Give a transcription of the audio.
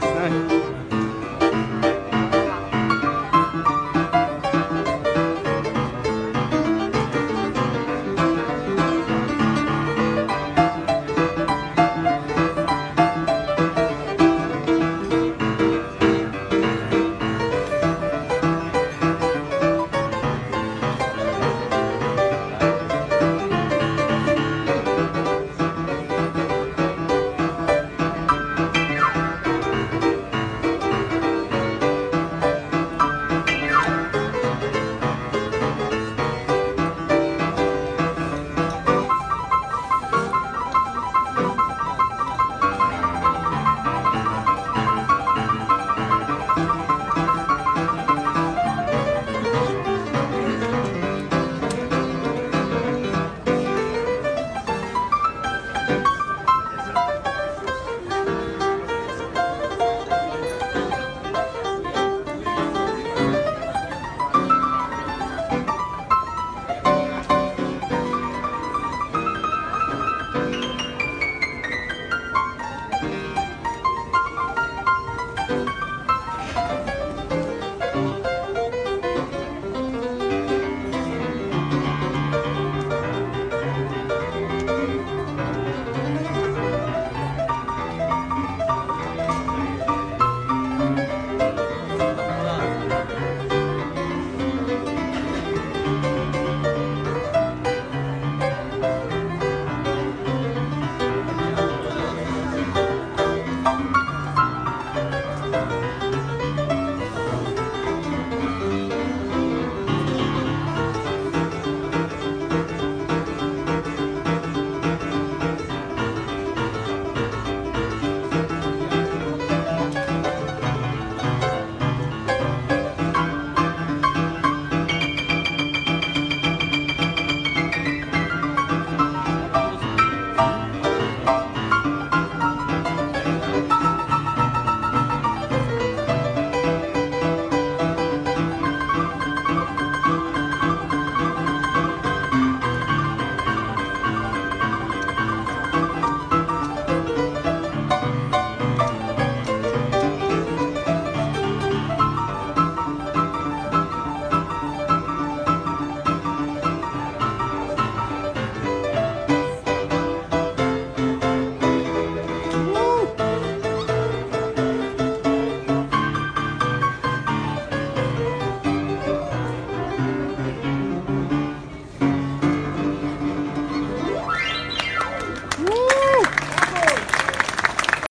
nice, nice.